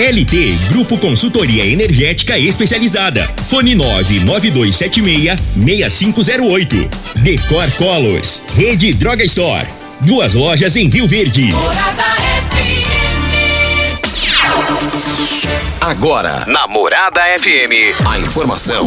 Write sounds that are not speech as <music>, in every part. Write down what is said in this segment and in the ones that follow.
LT Grupo Consultoria Energética Especializada. Fone 99276-6508. Decor Colors. Rede Droga Store. Duas lojas em Rio Verde. Agora, na Morada FM, a informação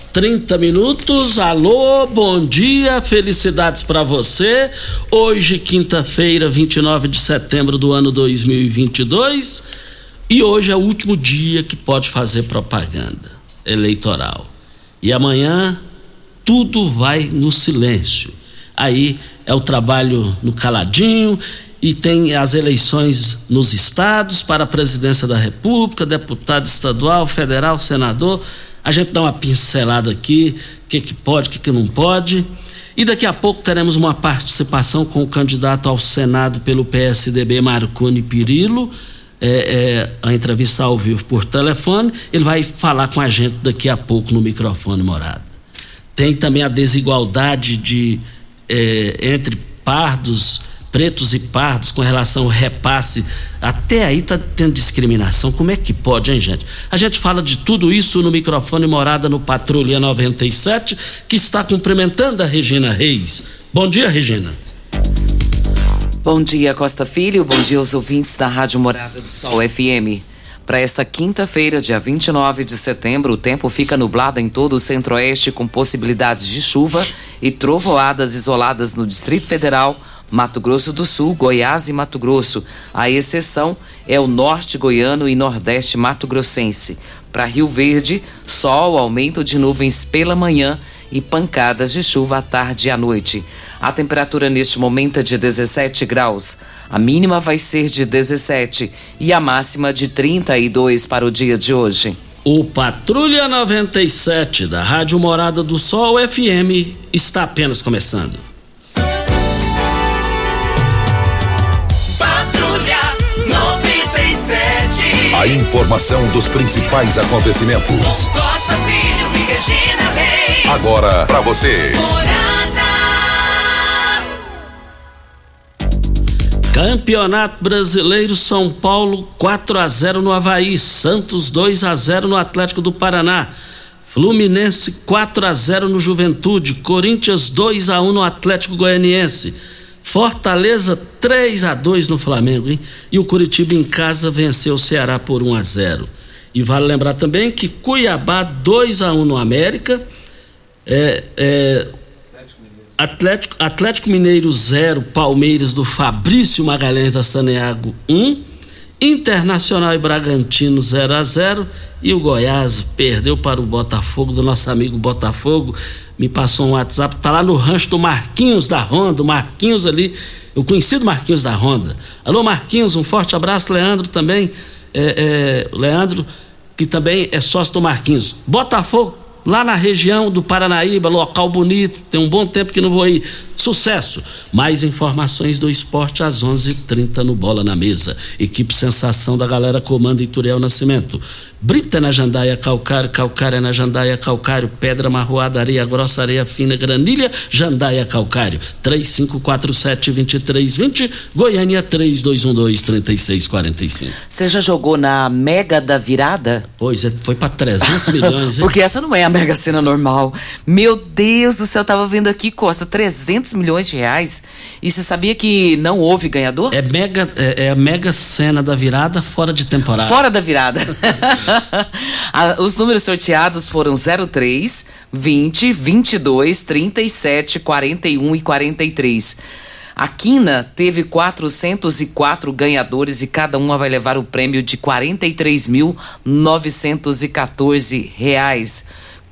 30 minutos. Alô, bom dia, felicidades para você. Hoje, quinta-feira, 29 de setembro do ano 2022. E hoje é o último dia que pode fazer propaganda eleitoral. E amanhã tudo vai no silêncio. Aí é o trabalho no caladinho e tem as eleições nos estados para a presidência da República, deputado estadual, federal, senador a gente dá uma pincelada aqui, o que, que pode, o que, que não pode. E daqui a pouco teremos uma participação com o candidato ao Senado pelo PSDB, Marconi Pirillo. É, é, a entrevista ao vivo por telefone. Ele vai falar com a gente daqui a pouco no microfone morado. Tem também a desigualdade de, é, entre pardos pretos e pardos com relação ao repasse. Até aí está tendo discriminação. Como é que pode, hein, gente? A gente fala de tudo isso no microfone Morada no Patrulha 97, que está cumprimentando a Regina Reis. Bom dia, Regina. Bom dia, Costa Filho. Bom dia aos ouvintes da Rádio Morada do Sol FM. Para esta quinta-feira, dia 29 de setembro, o tempo fica nublado em todo o centro-oeste, com possibilidades de chuva e trovoadas isoladas no Distrito Federal, Mato Grosso do Sul, Goiás e Mato Grosso. A exceção é o norte goiano e nordeste mato-grossense. Para Rio Verde, sol, aumento de nuvens pela manhã e pancadas de chuva à tarde e à noite. A temperatura neste momento é de 17 graus. A mínima vai ser de 17 e a máxima de 32 para o dia de hoje. O Patrulha 97 da Rádio Morada do Sol FM está apenas começando. A informação dos principais acontecimentos. Costa Filho e Regina Reis. Agora para você. Campeonato Brasileiro São Paulo 4 a 0 no Havaí, Santos 2 a 0 no Atlético do Paraná. Fluminense 4 a 0 no Juventude, Corinthians 2 a 1 no Atlético Goianiense. Fortaleza 3 a 2 no Flamengo, hein? E o Curitiba em casa venceu o Ceará por 1 a 0. E vale lembrar também que Cuiabá 2 a 1 no América. É, é, Atlético, Atlético Mineiro 0, Palmeiras do Fabrício Magalhães da Saneago 1. Internacional e Bragantino 0 a 0 e o Goiás perdeu para o Botafogo, do nosso amigo Botafogo. Me passou um WhatsApp, tá lá no rancho do Marquinhos da Honda, o Marquinhos ali, o conhecido Marquinhos da Honda. Alô, Marquinhos, um forte abraço, Leandro também. É, é, Leandro, que também é sócio do Marquinhos. Botafogo, lá na região do Paranaíba, local bonito, tem um bom tempo que não vou ir. Sucesso! Mais informações do esporte às 11:30 no Bola na Mesa. Equipe Sensação da galera comanda Ituriel Nascimento. Brita na jandaia calcário, calcário na jandaia calcário, pedra marroada, areia grossa, areia fina, granilha, jandaia calcário. 3547-2320, Goiânia 3212-3645. Você já jogou na Mega da Virada? Pois é, foi para 300 milhões, hein? <laughs> Porque essa não é a Mega Sena normal. Meu Deus do céu, tava vendo aqui, Costa, 300 milhões de reais. E você sabia que não houve ganhador? É, mega, é, é a Mega Sena da virada fora de temporada. Fora da virada. <laughs> <laughs> Os números sorteados foram 03, 20, 22, 37, 41 e 43. A Quina teve 404 ganhadores e cada uma vai levar o prêmio de 43.914 reais.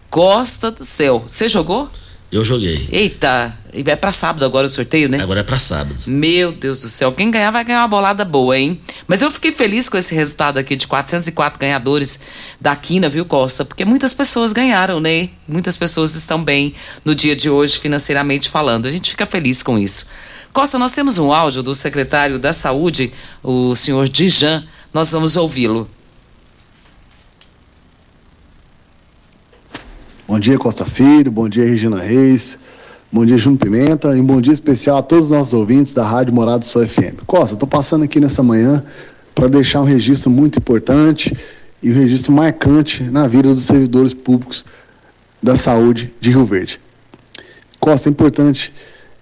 Costa do céu. Você jogou? Eu joguei. Eita, é pra sábado agora o sorteio, né? Agora é pra sábado. Meu Deus do céu, quem ganhar vai ganhar uma bolada boa, hein? Mas eu fiquei feliz com esse resultado aqui de 404 ganhadores da Quina, viu, Costa? Porque muitas pessoas ganharam, né? Muitas pessoas estão bem no dia de hoje, financeiramente falando. A gente fica feliz com isso. Costa, nós temos um áudio do secretário da Saúde, o senhor Dijan. Nós vamos ouvi-lo. Bom dia, Costa Filho. Bom dia, Regina Reis. Bom dia, Júnior Pimenta. E bom dia especial a todos os nossos ouvintes da Rádio Morado Sol FM. Costa, estou passando aqui nessa manhã para deixar um registro muito importante e um registro marcante na vida dos servidores públicos da saúde de Rio Verde. Costa, é importante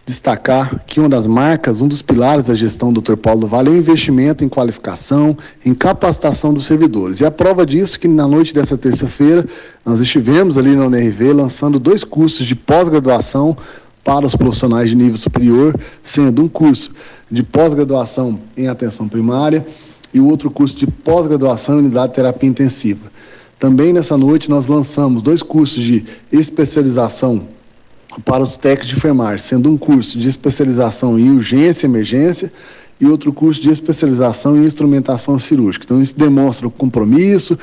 destacar que uma das marcas, um dos pilares da gestão do Dr. Paulo do Vale é o investimento em qualificação, em capacitação dos servidores. E a prova disso é que na noite dessa terça-feira nós estivemos ali na UNRV lançando dois cursos de pós-graduação para os profissionais de nível superior, sendo um curso de pós-graduação em atenção primária e o outro curso de pós-graduação em unidade de terapia intensiva. Também nessa noite nós lançamos dois cursos de especialização para os técnicos de enfermagem, sendo um curso de especialização em urgência e emergência e outro curso de especialização em instrumentação cirúrgica. Então, isso demonstra o compromisso,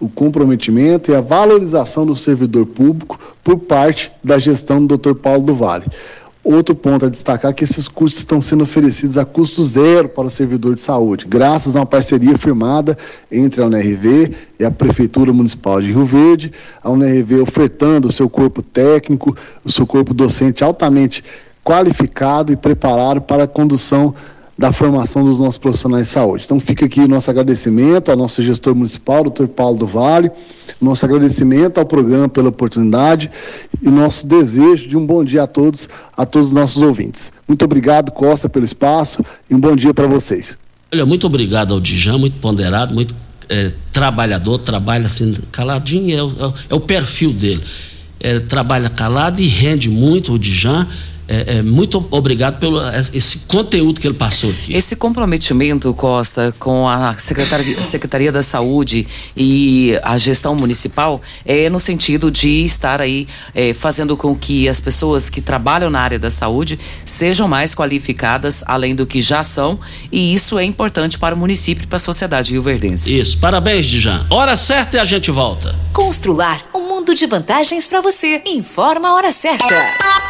o comprometimento e a valorização do servidor público por parte da gestão do Dr. Paulo do Vale. Outro ponto a destacar é que esses cursos estão sendo oferecidos a custo zero para o servidor de saúde, graças a uma parceria firmada entre a UNRV e a Prefeitura Municipal de Rio Verde, a UNRV ofertando o seu corpo técnico, o seu corpo docente altamente qualificado e preparado para a condução da formação dos nossos profissionais de saúde. Então fica aqui o nosso agradecimento ao nosso gestor municipal, doutor Paulo do Vale, nosso agradecimento ao programa pela oportunidade e nosso desejo de um bom dia a todos, a todos os nossos ouvintes. Muito obrigado, Costa, pelo espaço e um bom dia para vocês. Olha, muito obrigado ao Dijan, muito ponderado, muito é, trabalhador, trabalha assim, caladinho, é o, é o perfil dele. É, trabalha calado e rende muito o Dijan é, é, muito obrigado pelo esse conteúdo que ele passou aqui. Esse comprometimento, Costa, com a Secretaria, Secretaria da Saúde e a gestão municipal é no sentido de estar aí é, fazendo com que as pessoas que trabalham na área da saúde sejam mais qualificadas, além do que já são, e isso é importante para o município e para a sociedade rio-verdense. Isso, parabéns, Dijan. Hora certa e a gente volta. Constrular um mundo de vantagens para você. Informa a hora certa.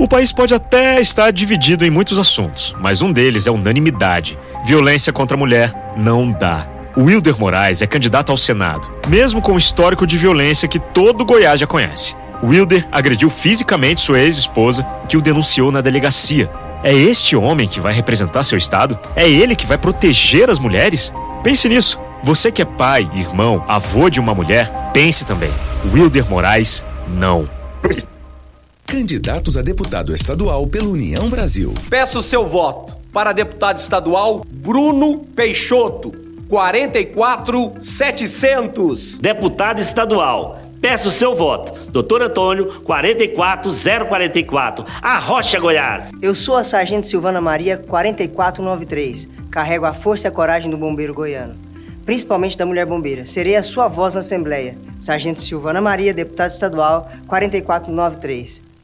O país pode até estar dividido em muitos assuntos, mas um deles é unanimidade. Violência contra a mulher não dá. Wilder Moraes é candidato ao Senado, mesmo com o histórico de violência que todo Goiás já conhece. Wilder agrediu fisicamente sua ex-esposa, que o denunciou na delegacia. É este homem que vai representar seu estado? É ele que vai proteger as mulheres? Pense nisso. Você que é pai, irmão, avô de uma mulher, pense também. Wilder Moraes, não. Candidatos a deputado estadual pela União Brasil. Peço seu voto para deputado estadual Bruno Peixoto, 44700. Deputado estadual. Peço seu voto. Doutor Antônio, 44044, Arrocha, Goiás. Eu sou a Sargento Silvana Maria, 4493. Carrego a força e a coragem do bombeiro goiano. principalmente da mulher bombeira. Serei a sua voz na Assembleia. Sargento Silvana Maria, deputada estadual 4493.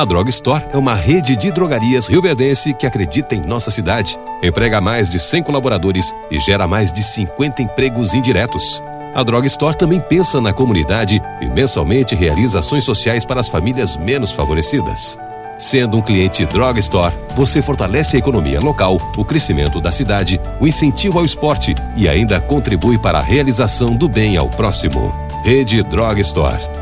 A Drog Store é uma rede de drogarias rioverdense que acredita em nossa cidade. Emprega mais de 100 colaboradores e gera mais de 50 empregos indiretos. A Drog Store também pensa na comunidade e mensalmente realiza ações sociais para as famílias menos favorecidas. Sendo um cliente Drog Store, você fortalece a economia local, o crescimento da cidade, o incentivo ao esporte e ainda contribui para a realização do bem ao próximo. Rede Drog Store.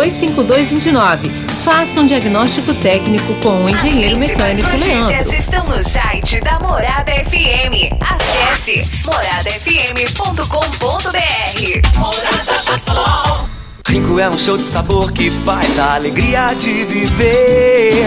36225229. Faça um diagnóstico técnico com o engenheiro mecânico Leandro. estão no site da Morada FM. Acesse moradafm.com.br. Morada do Sol. Rinco é um show de sabor que faz a alegria de viver.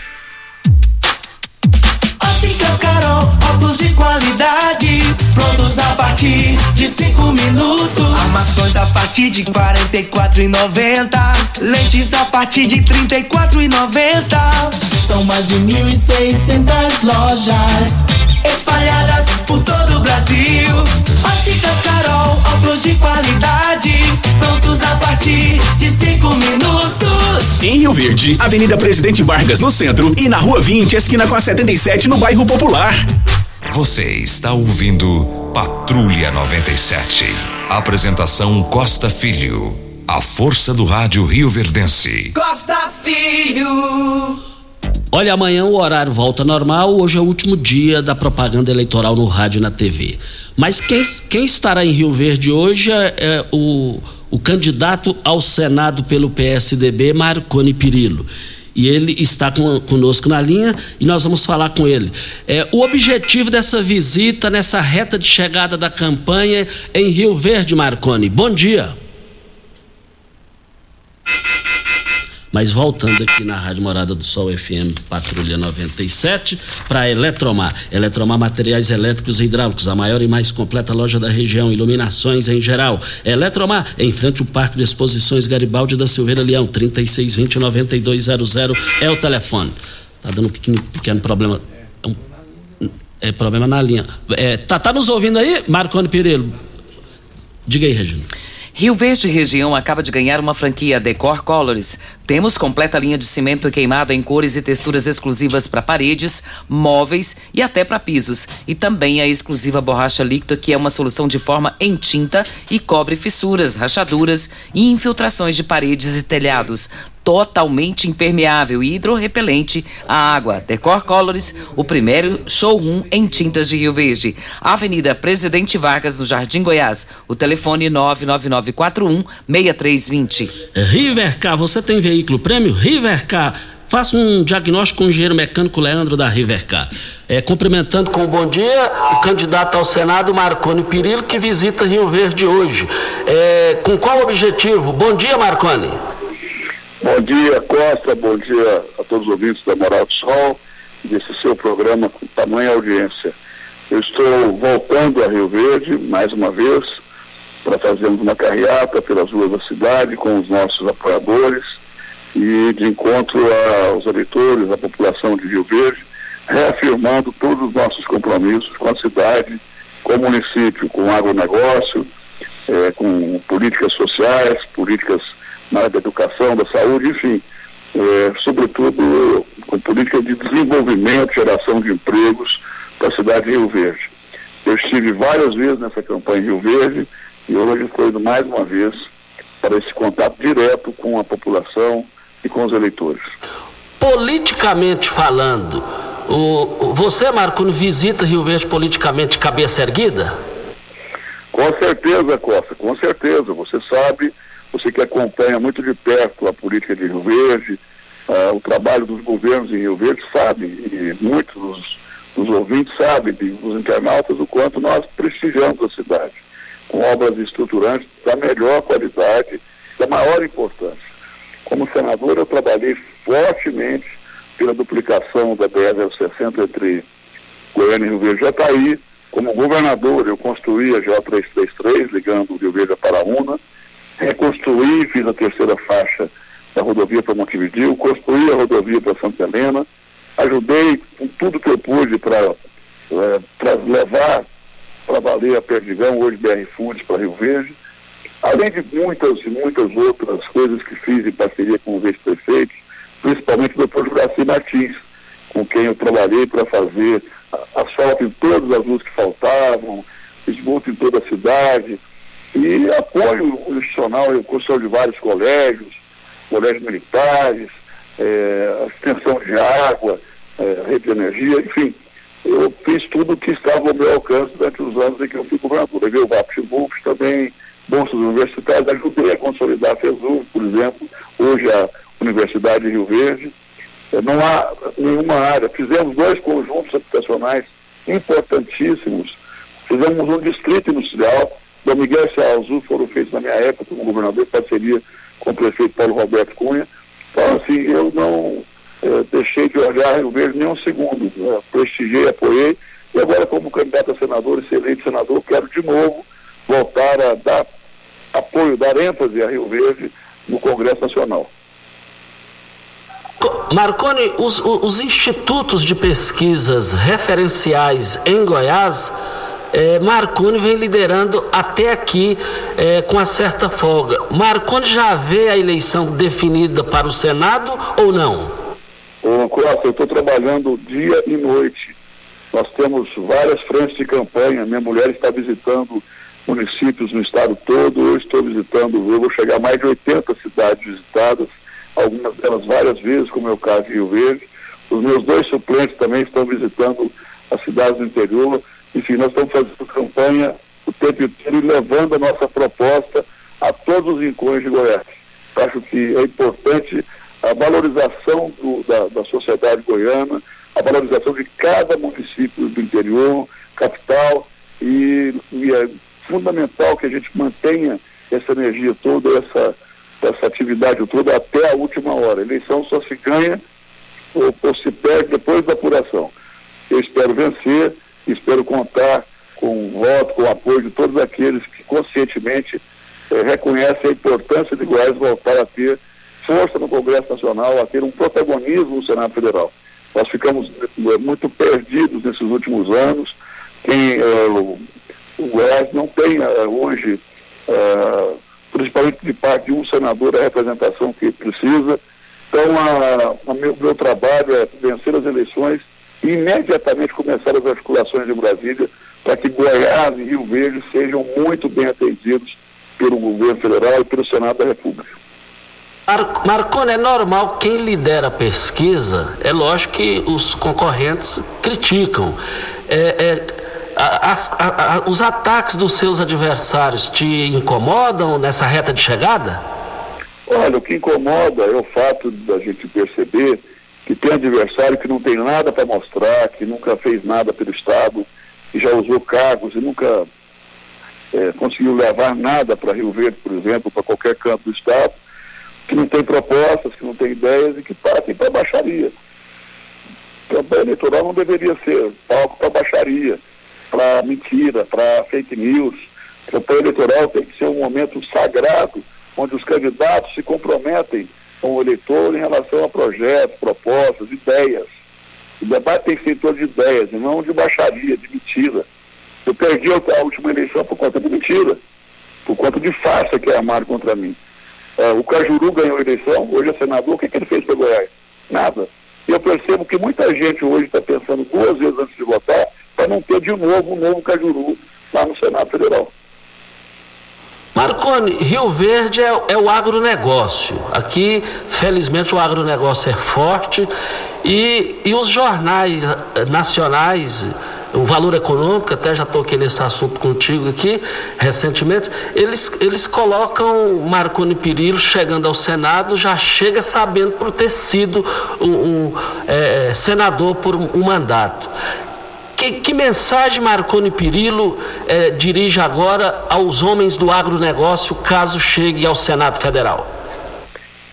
Óculos de qualidade, prontos a partir de 5 minutos. Armações a partir de R$ 44,90. Lentes a partir de R$ 34,90. São mais de 1.600 lojas espalhadas por todo o Brasil. Óticas Carol, óculos de qualidade, Em Rio Verde, Avenida Presidente Vargas no centro e na Rua 20, esquina com a 77 no bairro Popular. Você está ouvindo Patrulha 97. Apresentação Costa Filho. A força do rádio Rio Verdense. Costa Filho. Olha, amanhã o horário volta normal. Hoje é o último dia da propaganda eleitoral no rádio e na TV. Mas quem, quem estará em Rio Verde hoje é, é o, o candidato ao Senado pelo PSDB, Marconi Pirillo. E ele está com, conosco na linha e nós vamos falar com ele. É, o objetivo dessa visita nessa reta de chegada da campanha em Rio Verde, Marconi. Bom dia. Mas voltando aqui na Rádio Morada do Sol FM Patrulha 97 para Eletromar. Eletromar Materiais Elétricos e Hidráulicos, a maior e mais completa loja da região, iluminações em geral. Eletromar, em frente ao Parque de Exposições Garibaldi da Silveira Leão, 3620 9200 é o telefone. Tá dando um pequeno, pequeno problema. É, um, é problema na linha. É, tá, tá nos ouvindo aí, Marconi Pereiro? Diga aí, Regina. Rio Verde Região acaba de ganhar uma franquia Decor Colors. Temos completa linha de cimento queimado em cores e texturas exclusivas para paredes, móveis e até para pisos. E também a exclusiva borracha líquida, que é uma solução de forma em tinta e cobre fissuras, rachaduras e infiltrações de paredes e telhados totalmente impermeável e hidrorrepelente à água. Decor Colors, o primeiro showroom em tintas de Rio Verde. Avenida Presidente Vargas, no Jardim Goiás. O telefone 99941 6320. Rivercar, você tem veículo prêmio? Rivercar faça um diagnóstico com o engenheiro mecânico Leandro da Rivercar. É, cumprimentando com bom dia o candidato ao Senado, Marconi Pirillo, que visita Rio Verde hoje. É, com qual objetivo? Bom dia, Marconi. Bom dia, Costa. Bom dia a todos os ouvintes da Moral do Sol, desse seu programa com tamanha audiência. Eu estou voltando a Rio Verde, mais uma vez, para fazermos uma carreata pelas ruas da cidade com os nossos apoiadores e de encontro aos eleitores, à população de Rio Verde, reafirmando todos os nossos compromissos com a cidade, com o município, com o agronegócio, eh, com políticas sociais, políticas na área da educação, da saúde, enfim, é, sobretudo com política de desenvolvimento, geração de empregos para a cidade de Rio Verde. Eu estive várias vezes nessa campanha em Rio Verde e hoje estou indo mais uma vez para esse contato direto com a população e com os eleitores. Politicamente falando, o, você, Marco, visita Rio Verde politicamente cabeça erguida? Com certeza, Costa, com certeza. Você sabe você que acompanha muito de perto a política de Rio Verde, uh, o trabalho dos governos em Rio Verde, sabe, e muitos dos, dos ouvintes sabem, dos internautas, o quanto nós prestigiamos a cidade, com obras estruturantes da melhor qualidade, da maior importância. Como senador, eu trabalhei fortemente pela duplicação da BR-060 entre Goiânia e Rio Verde Jataí. Como governador, eu construí a J333, ligando o Rio Verde a Paraúna reconstruí, fiz a terceira faixa da rodovia para Montevideo, construí a rodovia para Santa Helena, ajudei com tudo que eu pude para é, levar para valer a Perdigão, hoje BR Foods para Rio Verde, além de muitas e muitas outras coisas que fiz em parceria com os ex-prefeitos, principalmente o Dr. Juraci Martins, com quem eu trabalhei para fazer asfalto em todas as ruas que faltavam, esgoto em toda a cidade, e apoio institucional, eu construção de vários colégios, colégios militares, é, extensão de água, é, rede de energia, enfim. Eu fiz tudo o que estava ao meu alcance durante os anos em que eu fui governador. Levei o VAPS também, bolsas universitárias, ajudei a consolidar a FESUV, por exemplo, hoje a Universidade de Rio Verde. É, não há nenhuma área. Fizemos dois conjuntos habitacionais importantíssimos. Fizemos um distrito industrial Dom Miguel Azul foram feitos na minha época como governador, parceria com o prefeito Paulo Roberto Cunha. Então, assim, eu não é, deixei de olhar Rio Verde nem um segundo. Né? Prestigiei, apoiei. E agora, como candidato a senador e ser eleito senador, quero de novo voltar a dar apoio, dar ênfase a Rio Verde no Congresso Nacional. Marconi, os, os institutos de pesquisas referenciais em Goiás é, Marconi vem liderando até aqui é, com uma certa folga. Marconi já vê a eleição definida para o Senado ou não? Ô, eu estou trabalhando dia e noite. Nós temos várias frentes de campanha. Minha mulher está visitando municípios no estado todo. Eu estou visitando, eu vou chegar a mais de 80 cidades visitadas, algumas delas várias vezes, como é o caso de Rio Verde. Os meus dois suplentes também estão visitando as cidades do interior. Enfim, nós estamos fazendo campanha o tempo inteiro e levando a nossa proposta a todos os rincões de Goiás. Acho que é importante a valorização do, da, da sociedade goiana, a valorização de cada município do interior, capital, e, e, é fundamental que a gente mantenha essa energia toda, essa, essa atividade toda até a última hora. A eleição só se ganha ou, ou se perde depois da apuração. Eu espero vencer Espero contar com o voto, com o apoio de todos aqueles que conscientemente eh, reconhecem a importância de Goiás voltar a ter força no Congresso Nacional, a ter um protagonismo no Senado Federal. Nós ficamos eh, muito perdidos nesses últimos anos. Quem, eh, o, o Goiás não tem eh, hoje, eh, principalmente de parte de um senador, a representação que precisa. Então, a meu, meu trabalho é vencer as eleições e imediatamente começar as articulações de Brasília para que Goiás e Rio Verde sejam muito bem atendidos pelo governo federal e pelo Senado da República. Mar Marconi, é normal quem lidera a pesquisa, é lógico que os concorrentes criticam. É, é, as, a, a, os ataques dos seus adversários te incomodam nessa reta de chegada? Olha, o que incomoda é o fato da gente perceber que tem adversário que não tem nada para mostrar, que nunca fez nada pelo Estado, que já usou cargos e nunca é, conseguiu levar nada para Rio Verde, por exemplo, para qualquer canto do Estado, que não tem propostas, que não tem ideias e que partem para baixaria. Campanha eleitoral não deveria ser palco para baixaria, para mentira, para fake news. Campanha eleitoral tem que ser um momento sagrado, onde os candidatos se comprometem com o eleitor em relação a projetos, propostas, ideias. O debate tem que ser em torno de ideias, e não de baixaria, de mentira. Eu perdi a última eleição por conta de mentira, por conta de farsa que armaram contra mim. É, o Cajuru ganhou a eleição, hoje é senador, o que, que ele fez para Goiás? Nada. E eu percebo que muita gente hoje está pensando duas vezes antes de votar para não ter de novo um novo Cajuru lá no Senado Federal. Marconi, Rio Verde é, é, o agronegócio. Aqui, felizmente, o agronegócio é forte e, e os jornais eh, nacionais, o valor econômico, até já toquei nesse assunto contigo aqui recentemente, eles, eles colocam Marconi Perillo chegando ao Senado, já chega sabendo por ter sido um, um é, senador por um, um mandato. Que, que, mensagem Marconi Perillo eh, dirige agora aos homens do agronegócio caso chegue ao Senado Federal?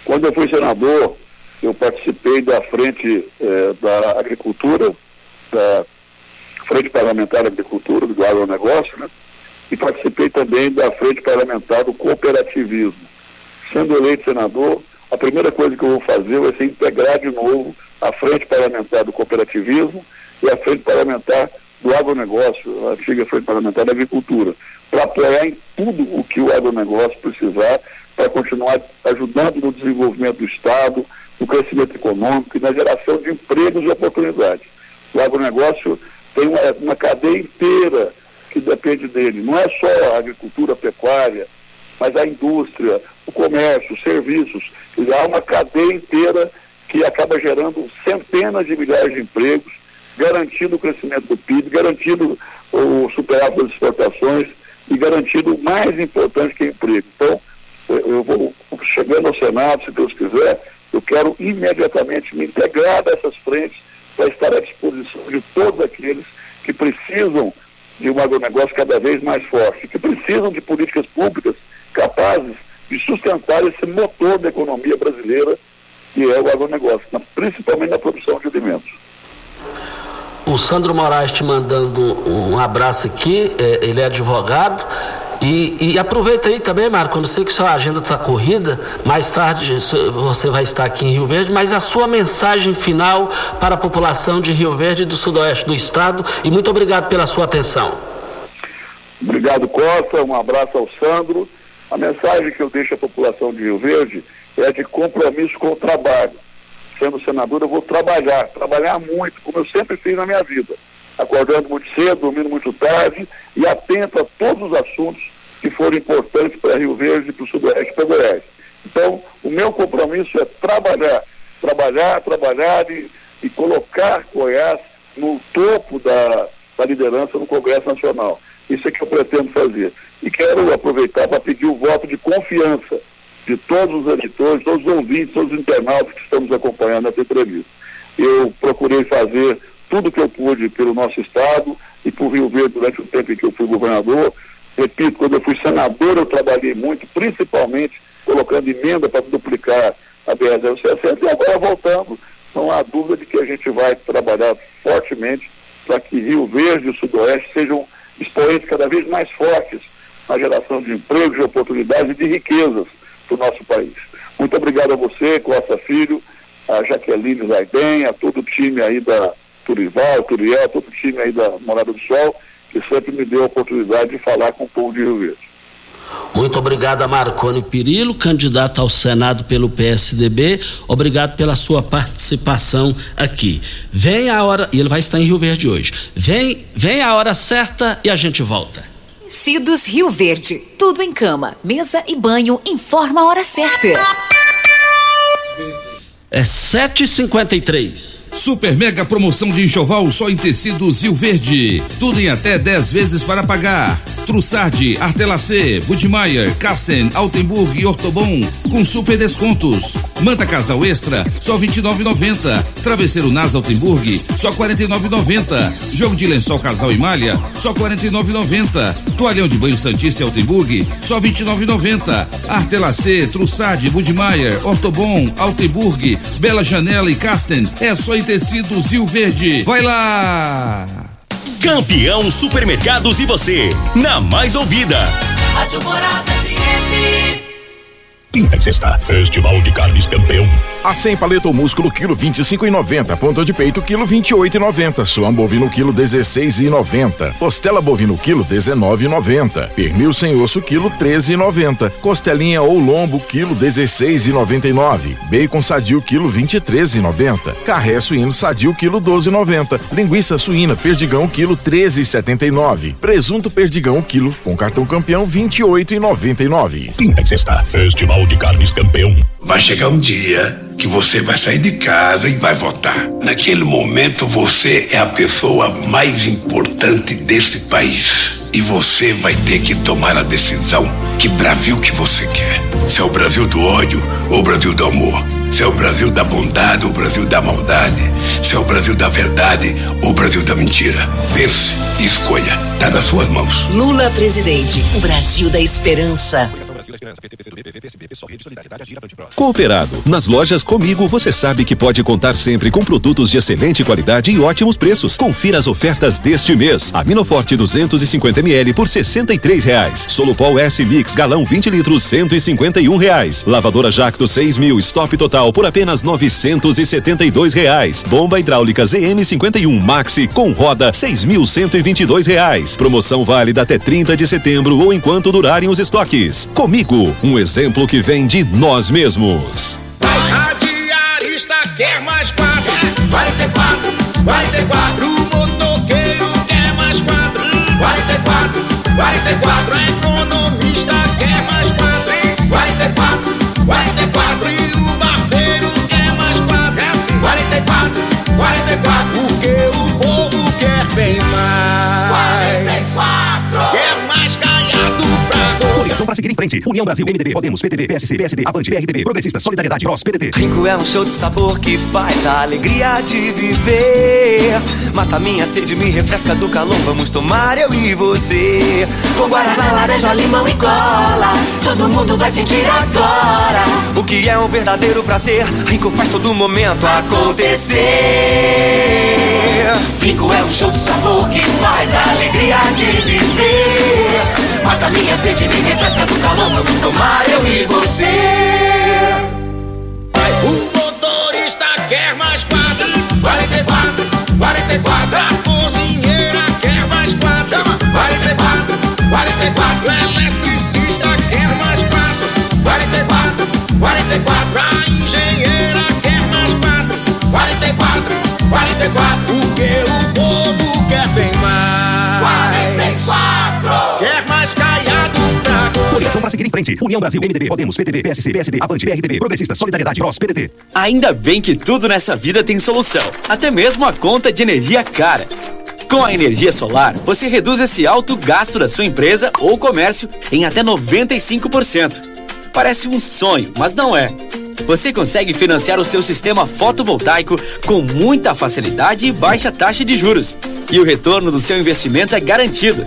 Quando eu fui senador, eu participei da frente eh, da agricultura, da frente parlamentar da agricultura, do agronegócio, né? e participei também da frente parlamentar do cooperativismo. Sendo eleito senador, a primeira coisa que eu vou fazer vai ser integrar de novo a frente parlamentar do cooperativismo e a frente parlamentar do agronegócio, a antiga frente parlamentar da agricultura, para apoiar em tudo o que o agronegócio precisar para continuar ajudando no desenvolvimento do Estado, no crescimento econômico e na geração de empregos e oportunidades. O agronegócio tem uma, uma cadeia inteira que depende dele. Não é só a agricultura, a pecuária, mas a indústria, o comércio, os serviços. Há uma cadeia inteira que acaba gerando centenas de milhares de empregos garantindo o crescimento do PIB, garantindo o superávit das exportações e garantindo o mais importante que é emprego. Então, eu vou chegando ao Senado, se Deus quiser, eu quero imediatamente me integrar dessas frentes para estar à disposição de todos aqueles que precisam de um agronegócio cada vez mais forte, que precisam de políticas públicas capazes de sustentar esse motor da economia brasileira, que é o agronegócio, principalmente na produção de alimentos o Sandro Moraes te mandando um abraço aqui, é, ele é advogado. E, e, aproveita aí também, Marco, quando sei que sua agenda está corrida, mais tarde você vai estar aqui em Rio Verde, mas a sua mensagem final para a população de Rio Verde e do sudoeste do estado. E muito obrigado pela sua atenção. Obrigado, Costa. Um abraço ao Sandro. A mensagem que eu deixo à população de Rio Verde é de compromisso com o trabalho sendo senador, eu vou trabalhar, trabalhar muito, como eu sempre fiz na minha vida, acordando muito cedo, dormindo muito tarde e atento a todos os assuntos que foram importantes para Rio Verde, para o Sudoeste e para Goiás. Então, o meu compromisso é trabalhar, trabalhar, trabalhar e, e colocar Goiás no topo da, da liderança no Congresso Nacional. Isso é que eu pretendo fazer. E quero aproveitar para pedir o voto de confiança de todos os editores, todos os ouvintes, todos os internautas que estamos acompanhando essa entrevista. Eu procurei fazer tudo o que eu pude pelo nosso Estado e por Rio Verde durante o tempo em que eu fui governador. Repito, quando eu fui senador, eu trabalhei muito, principalmente colocando emenda para duplicar a BR-060 e agora voltando, não há dúvida de que a gente vai trabalhar fortemente para que Rio Verde e o Sudoeste sejam expoentes cada vez mais fortes na geração de empregos, de oportunidades e de riquezas do nosso país. Muito obrigado a você, Costa Filho, a Jaqueline Zaiden, a todo o time aí da Turival, Turiel, todo o time aí da Morada do Sol, que sempre me deu a oportunidade de falar com o povo de Rio Verde. Muito obrigado a Marconi Pirillo, candidato ao Senado pelo PSDB. Obrigado pela sua participação aqui. Vem a hora, e ele vai estar em Rio Verde hoje. Vem, vem a hora certa e a gente volta. Cidos Rio Verde. Tudo em cama, mesa e banho. Informa a hora certa. É 7,53. Super mega promoção de enxoval só em tecidos Rio Verde. Tudo em até 10 vezes para pagar. Trussardi, Artelacê, Budmeier, Casten, Altenburg e Ortobon com super descontos. Manta Casal Extra, só 29,90. Travesseiro Nas Altenburg, só 49,90. Jogo de lençol Casal e Malha, só 49,90. Toalhão de banho Santista Altenburg, só 29,90. Artelacê, Trussardi, Budmeier, Ortobon, Altenburg, Bela Janela e Casten, é só em tecidos Rio Verde. Vai lá! Campeão Supermercados e você, na mais ouvida. Rádio Morada. Quinta e sexta, Festival de Carnes Campeão. A 100 paleta ou músculo quilo 25,90. Ponta de peito quilo 28,90. Suam bovino quilo 16,90. Costela bovino quilo 19,90. Pernil sem osso quilo 13,90. Costelinha ou lombo quilo 16,99. Bacon sadio quilo 23,90. Carré suíno sadio quilo 12,90. Linguiça suína perdigão quilo 13,79. Presunto perdigão quilo com cartão campeão 28,99. Quinta e sexta, Festival de Carnes Campeão. Vai chegar um dia que você vai sair de casa e vai votar. Naquele momento você é a pessoa mais importante desse país. E você vai ter que tomar a decisão que Brasil que você quer. Se é o Brasil do ódio ou o Brasil do amor. Se é o Brasil da bondade ou o Brasil da maldade. Se é o Brasil da verdade ou o Brasil da mentira. Pense e escolha. Tá nas suas mãos. Lula presidente, o Brasil da esperança. Cooperado. Nas lojas Comigo você sabe que pode contar sempre com produtos de excelente qualidade e ótimos preços. Confira as ofertas deste mês. Aminoforte 250 ml por 63 reais. Solupol S Mix galão 20 litros 151 reais. Lavadora Jacto 6 mil stop total por apenas 972 reais. Bomba hidráulica ZM 51 Maxi com roda 6.122 reais. Promoção válida até 30 de setembro ou enquanto durarem os estoques. Comigo, um exemplo que vem de nós mesmos. A diarista quer mais quatro. 44, 44. Pra Coligação para seguir em frente. União Brasil, MDB, Podemos, PTB, PSC, PSD, Avante, PRDB, Progressistas, Solidariedade, PROS, PDT. Rico é um show de sabor que faz a alegria de viver. Mata minha sede, me refresca do calor. Vamos tomar eu e você. Com guaraná, laranja, limão e cola. Todo mundo vai sentir agora. O que é um verdadeiro prazer. Rico faz todo momento acontecer. Rico é um show de sabor que faz a alegria de viver. Mata minha sede, me refresca do calor. Vamos tomar eu e você. O motorista quer mais quatro. 44, 44. A cozinheira quer mais quatro. 44, 44. Coligação para seguir em frente. União Brasil, MDB, Podemos, PTB, PSC, PSD, Avante, PRDB, Progressistas, Solidariedade, PROS, PDT. Ainda bem que tudo nessa vida tem solução, até mesmo a conta de energia cara. Com a energia solar, você reduz esse alto gasto da sua empresa ou comércio em até 95%. Parece um sonho, mas não é. Você consegue financiar o seu sistema fotovoltaico com muita facilidade e baixa taxa de juros. E o retorno do seu investimento é garantido.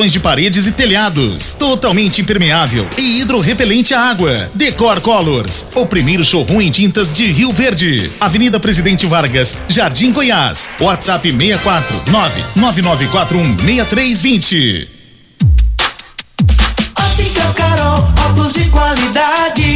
de paredes e telhados. Totalmente impermeável e hidrorrepelente à água. Decor Colors, o primeiro showroom em tintas de Rio Verde. Avenida Presidente Vargas, Jardim Goiás. WhatsApp 64 99941 6320. Óticas Carol, óculos de qualidade,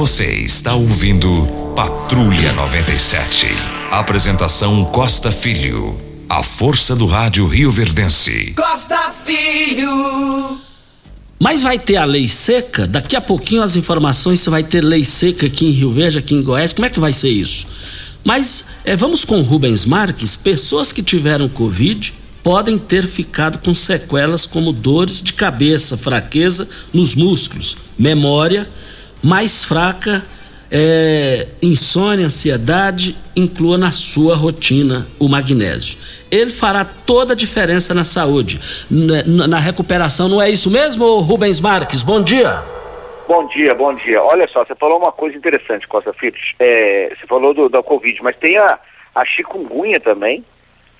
Você está ouvindo Patrulha 97. Apresentação Costa Filho. A força do rádio Rio Verdense. Costa Filho. Mas vai ter a lei seca? Daqui a pouquinho as informações se vai ter lei seca aqui em Rio Verde, aqui em Goiás. Como é que vai ser isso? Mas é, vamos com Rubens Marques. Pessoas que tiveram Covid podem ter ficado com sequelas como dores de cabeça, fraqueza nos músculos, memória mais fraca, é, insônia, ansiedade, inclua na sua rotina o magnésio. Ele fará toda a diferença na saúde, na, na recuperação. Não é isso mesmo, Rubens Marques? Bom dia. Bom dia, bom dia. Olha só, você falou uma coisa interessante, Costa Filho. É, você falou do, da Covid, mas tem a, a chikungunya também.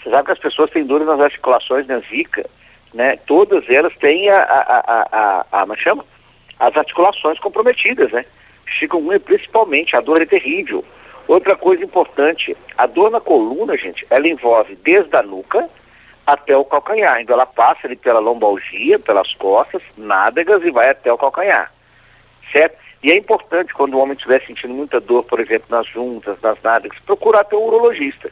Você sabe que as pessoas têm dores nas articulações, na zika, né? Todas elas têm a, a, a, a, a, a chama? As articulações comprometidas, né? Chikungunya principalmente, a dor é terrível. Outra coisa importante, a dor na coluna, gente, ela envolve desde a nuca até o calcanhar. Então ela passa ali pela lombalgia, pelas costas, nádegas e vai até o calcanhar. Certo? E é importante quando o homem estiver sentindo muita dor, por exemplo, nas juntas, nas nádegas, procurar ter um urologista.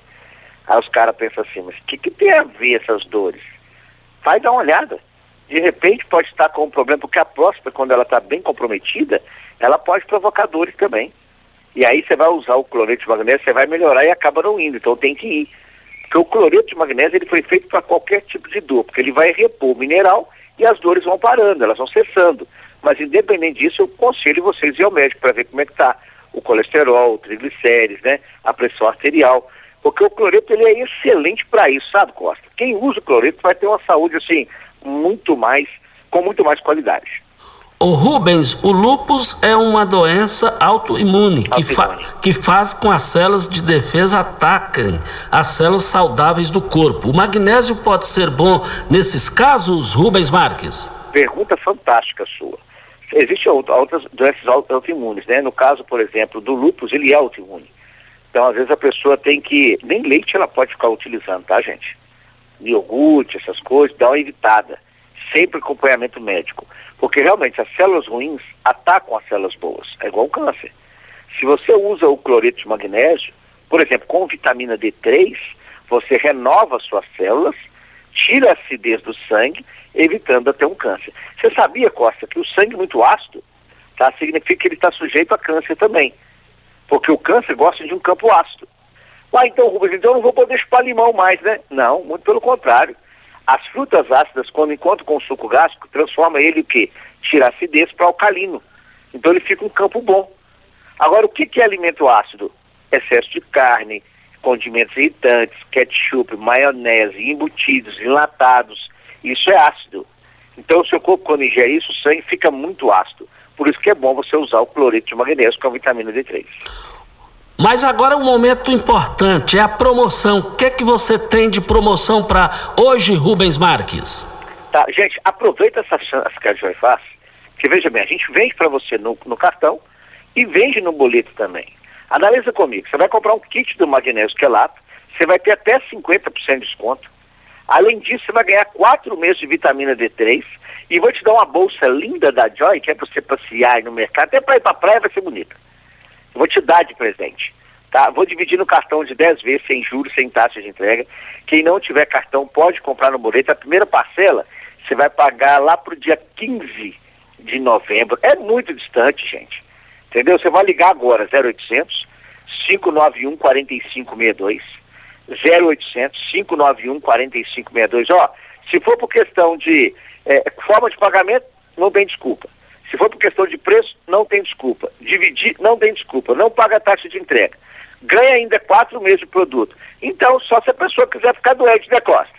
Aí os caras pensam assim, mas o que, que tem a ver essas dores? Vai dar uma olhada. De repente pode estar com um problema, porque a próstata, quando ela está bem comprometida, ela pode provocar dores também. E aí você vai usar o cloreto de magnésio, você vai melhorar e acaba não indo. Então tem que ir. Porque o cloreto de magnésio ele foi feito para qualquer tipo de dor, porque ele vai repor o mineral e as dores vão parando, elas vão cessando. Mas independente disso, eu aconselho vocês ir ao médico para ver como é que está o colesterol, o triglicérides, né, a pressão arterial. Porque o cloreto ele é excelente para isso, sabe, Costa? Quem usa o cloreto vai ter uma saúde assim muito mais, com muito mais qualidade. O Rubens, o lupus é uma doença autoimune que, fa que faz com as células de defesa ataquem as células saudáveis do corpo. O magnésio pode ser bom nesses casos, Rubens Marques? Pergunta fantástica sua. Existem outras doenças autoimunes, né? No caso, por exemplo, do lupus, ele é autoimune. Então, às vezes a pessoa tem que. Nem leite ela pode ficar utilizando, tá, gente? Iogurte, essas coisas, dá uma evitada. Sempre acompanhamento médico. Porque realmente as células ruins atacam as células boas. É igual o câncer. Se você usa o cloreto de magnésio, por exemplo, com vitamina D3, você renova suas células, tira a acidez do sangue, evitando até um câncer. Você sabia, Costa, que o sangue muito ácido tá, significa que ele está sujeito a câncer também. Porque o câncer gosta de um campo ácido. Ah, então, Rubens, então eu não vou poder chupar limão mais, né? Não, muito pelo contrário. As frutas ácidas, quando encontram com o suco gástrico, transforma ele o quê? Tira acidez para alcalino. Então ele fica um campo bom. Agora, o que, que é alimento ácido? Excesso de carne, condimentos irritantes, ketchup, maionese, embutidos, enlatados. Isso é ácido. Então o seu corpo quando ingere isso, o sangue fica muito ácido. Por isso que é bom você usar o cloreto de magnésio com a vitamina D3. Mas agora um momento importante, é a promoção. O que é que você tem de promoção para hoje, Rubens Marques? Tá, gente, aproveita essa chance que a Joy faz, que veja bem, a gente vende para você no, no cartão e vende no boleto também. Analisa comigo, você vai comprar um kit do magnésio quelato, você vai ter até 50% de desconto. Além disso, você vai ganhar quatro meses de vitamina D3 e vou te dar uma bolsa linda da Joy, que é para você passear no mercado, até para ir para praia vai ser bonita. Vou te dar de presente. Tá? Vou dividir no cartão de 10 vezes, sem juros, sem taxa de entrega. Quem não tiver cartão pode comprar no boleto. A primeira parcela você vai pagar lá para o dia 15 de novembro. É muito distante, gente. Entendeu? Você vai ligar agora, 0800 591 4562. 0800 591 4562. Ó, se for por questão de é, forma de pagamento, não tem desculpa. Se for por questão de preço, não tem desculpa. Dividir, não tem desculpa. Não paga taxa de entrega. Ganha ainda quatro meses de produto. Então, só se a pessoa quiser ficar doente, né, Costa?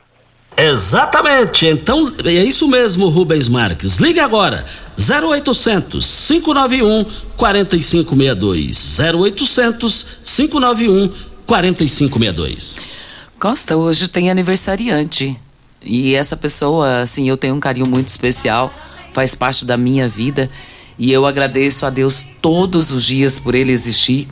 Exatamente. Então, é isso mesmo, Rubens Marques. Ligue agora. 0800 591 4562. 0800 591 4562. Costa, hoje tem aniversariante. E essa pessoa, assim, eu tenho um carinho muito especial faz parte da minha vida e eu agradeço a Deus todos os dias por ele existir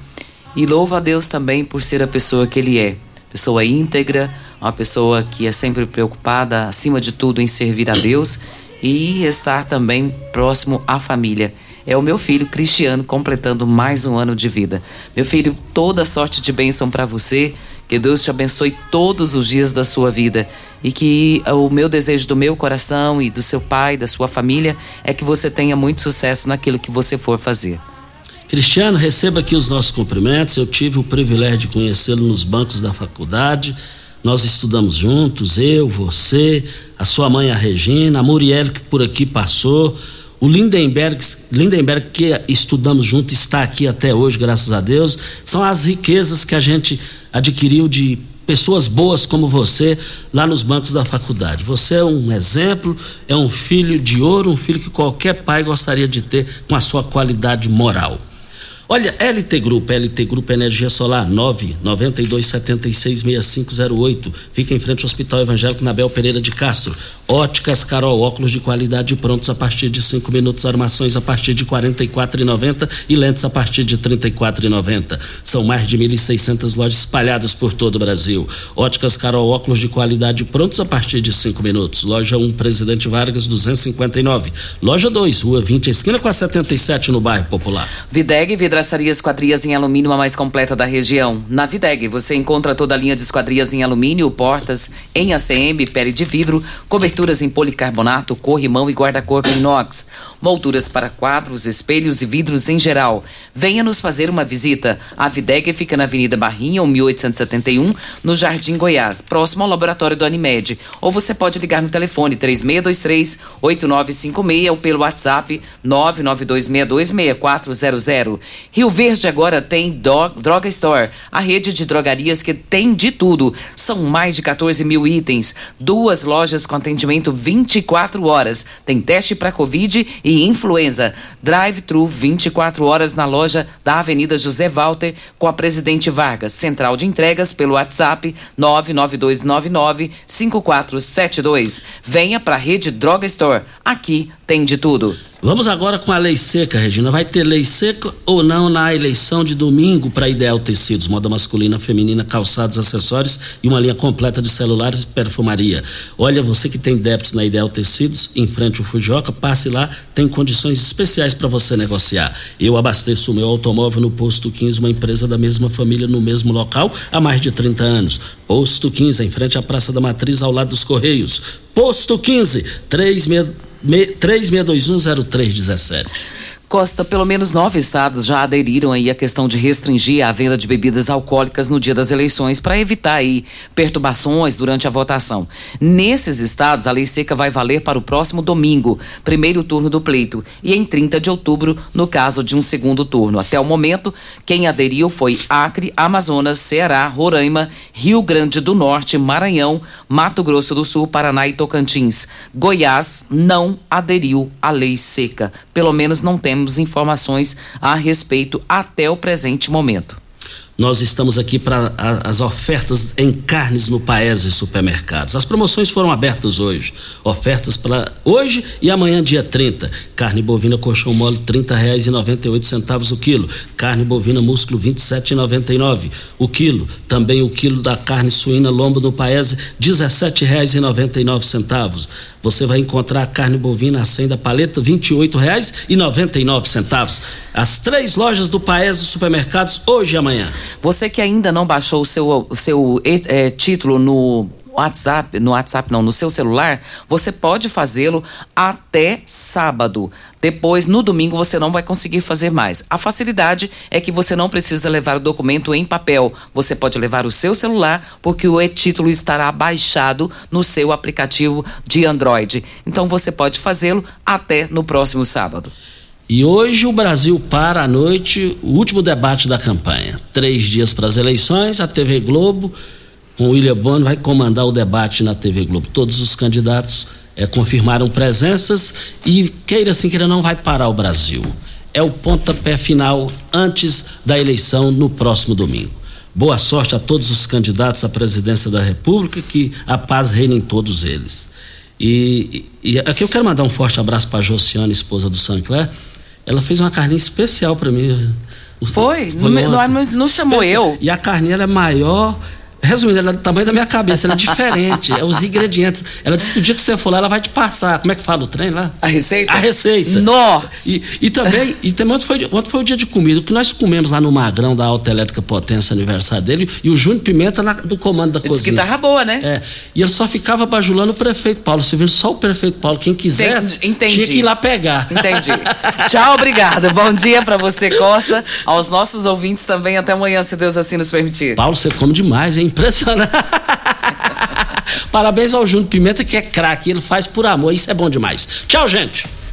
e louvo a Deus também por ser a pessoa que ele é. Pessoa íntegra, uma pessoa que é sempre preocupada, acima de tudo, em servir a Deus e estar também próximo à família. É o meu filho Cristiano completando mais um ano de vida. Meu filho, toda sorte de bênção para você. Que Deus te abençoe todos os dias da sua vida e que o meu desejo do meu coração e do seu pai, da sua família, é que você tenha muito sucesso naquilo que você for fazer. Cristiano, receba aqui os nossos cumprimentos. Eu tive o privilégio de conhecê-lo nos bancos da faculdade. Nós estudamos juntos, eu, você, a sua mãe, a Regina, a Muriel, que por aqui passou, o Lindenberg, Lindenberg, que estudamos juntos, está aqui até hoje, graças a Deus. São as riquezas que a gente adquiriu de pessoas boas como você lá nos bancos da faculdade. Você é um exemplo, é um filho de ouro, um filho que qualquer pai gostaria de ter com a sua qualidade moral. Olha, LT Grupo, LT Grupo Energia Solar 992766508. Fica em frente ao Hospital Evangélico Nabel Pereira de Castro. Óticas Carol, óculos de qualidade prontos a partir de 5 minutos, armações a partir de R$ 44,90 e lentes a partir de R$ 34,90. São mais de 1.600 lojas espalhadas por todo o Brasil. Óticas Carol, óculos de qualidade prontos a partir de 5 minutos. Loja 1, Presidente Vargas 259. Loja 2, Rua 20, esquina com a 77 no bairro Popular. Videg Vidra Vidraçaria Esquadrias em Alumínio, a mais completa da região. Na Videg, você encontra toda a linha de esquadrias em alumínio, portas em ACM, pele de vidro, coberturas em policarbonato, corrimão e guarda-corpo inox, molduras para quadros, espelhos e vidros em geral. Venha nos fazer uma visita. A Videg fica na Avenida Barrinha, 1871, no Jardim Goiás, próximo ao laboratório do Animed. Ou você pode ligar no telefone 3623 8956 ou pelo WhatsApp 992626400. Rio Verde agora tem Droga Store, a rede de drogarias que tem de tudo. São mais de 14 mil itens, duas lojas com atendimento 24 horas. Tem teste para Covid e influenza. Drive-thru 24 horas na loja da Avenida José Walter com a Presidente Vargas. Central de entregas pelo WhatsApp 99299 5472. Venha para a rede Droga Store. Aqui tem de tudo. Vamos agora com a lei seca, Regina. Vai ter lei seca ou não na eleição de domingo para Ideal Tecidos, moda masculina, feminina, calçados, acessórios e uma linha completa de celulares e perfumaria. Olha, você que tem débitos na Ideal Tecidos, em frente ao Fujoca, passe lá, tem condições especiais para você negociar. Eu abasteço o meu automóvel no Posto 15, uma empresa da mesma família no mesmo local há mais de 30 anos. Posto 15, em frente à Praça da Matriz, ao lado dos Correios. Posto 15, 36210317. Costa, pelo menos nove estados já aderiram aí à questão de restringir a venda de bebidas alcoólicas no dia das eleições para evitar aí perturbações durante a votação. Nesses estados, a lei seca vai valer para o próximo domingo, primeiro turno do pleito, e em 30 de outubro, no caso de um segundo turno. Até o momento, quem aderiu foi Acre, Amazonas, Ceará, Roraima, Rio Grande do Norte, Maranhão, Mato Grosso do Sul, Paraná e Tocantins. Goiás não aderiu à lei seca. Pelo menos não temos temos informações a respeito até o presente momento. Nós estamos aqui para as ofertas em carnes no Paese Supermercados. As promoções foram abertas hoje. Ofertas para hoje e amanhã, dia 30. Carne bovina colchão mole, R$ 30,98 o quilo. Carne bovina músculo, R$ 27,99 o quilo. Também o quilo da carne suína lombo no Paese, R$ 17,99. Você vai encontrar a carne bovina acém da paleta, R$ 28,99. As três lojas do Paese Supermercados, hoje e amanhã. Você que ainda não baixou o seu, o seu é, título no WhatsApp, no WhatsApp não, no seu celular, você pode fazê-lo até sábado. Depois, no domingo, você não vai conseguir fazer mais. A facilidade é que você não precisa levar o documento em papel. Você pode levar o seu celular, porque o e-título estará baixado no seu aplicativo de Android. Então você pode fazê-lo até no próximo sábado. E hoje o Brasil para à noite o último debate da campanha. Três dias para as eleições, a TV Globo, com William Bonner, vai comandar o debate na TV Globo. Todos os candidatos é, confirmaram presenças e, queira assim, queira não, vai parar o Brasil. É o pontapé final antes da eleição no próximo domingo. Boa sorte a todos os candidatos à presidência da República, que a paz reine em todos eles. E, e aqui eu quero mandar um forte abraço para a Josiane, esposa do Sancler ela fez uma carninha especial para mim. Foi? Foi não, não, não chamou eu? E a carninha é maior Resumindo, ela é do tamanho da minha cabeça, ela é diferente. é os ingredientes. Ela disse que o dia que você for lá, ela vai te passar. Como é que fala o trem lá? A receita? A receita. Nó! E, e também, e também ontem, foi, ontem foi o dia de comida. O que nós comemos lá no Magrão da Alta Elétrica Potência, aniversário dele, e o Júnior Pimenta na, do comando da ele cozinha. Disse que tava boa, né? É. E ele só ficava bajulando o prefeito Paulo. Você viu só o prefeito Paulo. Quem quisesse, Entendi. tinha que ir lá pegar. Entendi. <laughs> Tchau, obrigada. Bom dia para você, Costa. Aos nossos ouvintes também. Até amanhã, se Deus assim nos permitir. Paulo, você come demais, é impressionante. <laughs> Parabéns ao Júnior Pimenta, que é craque, ele faz por amor, isso é bom demais. Tchau, gente.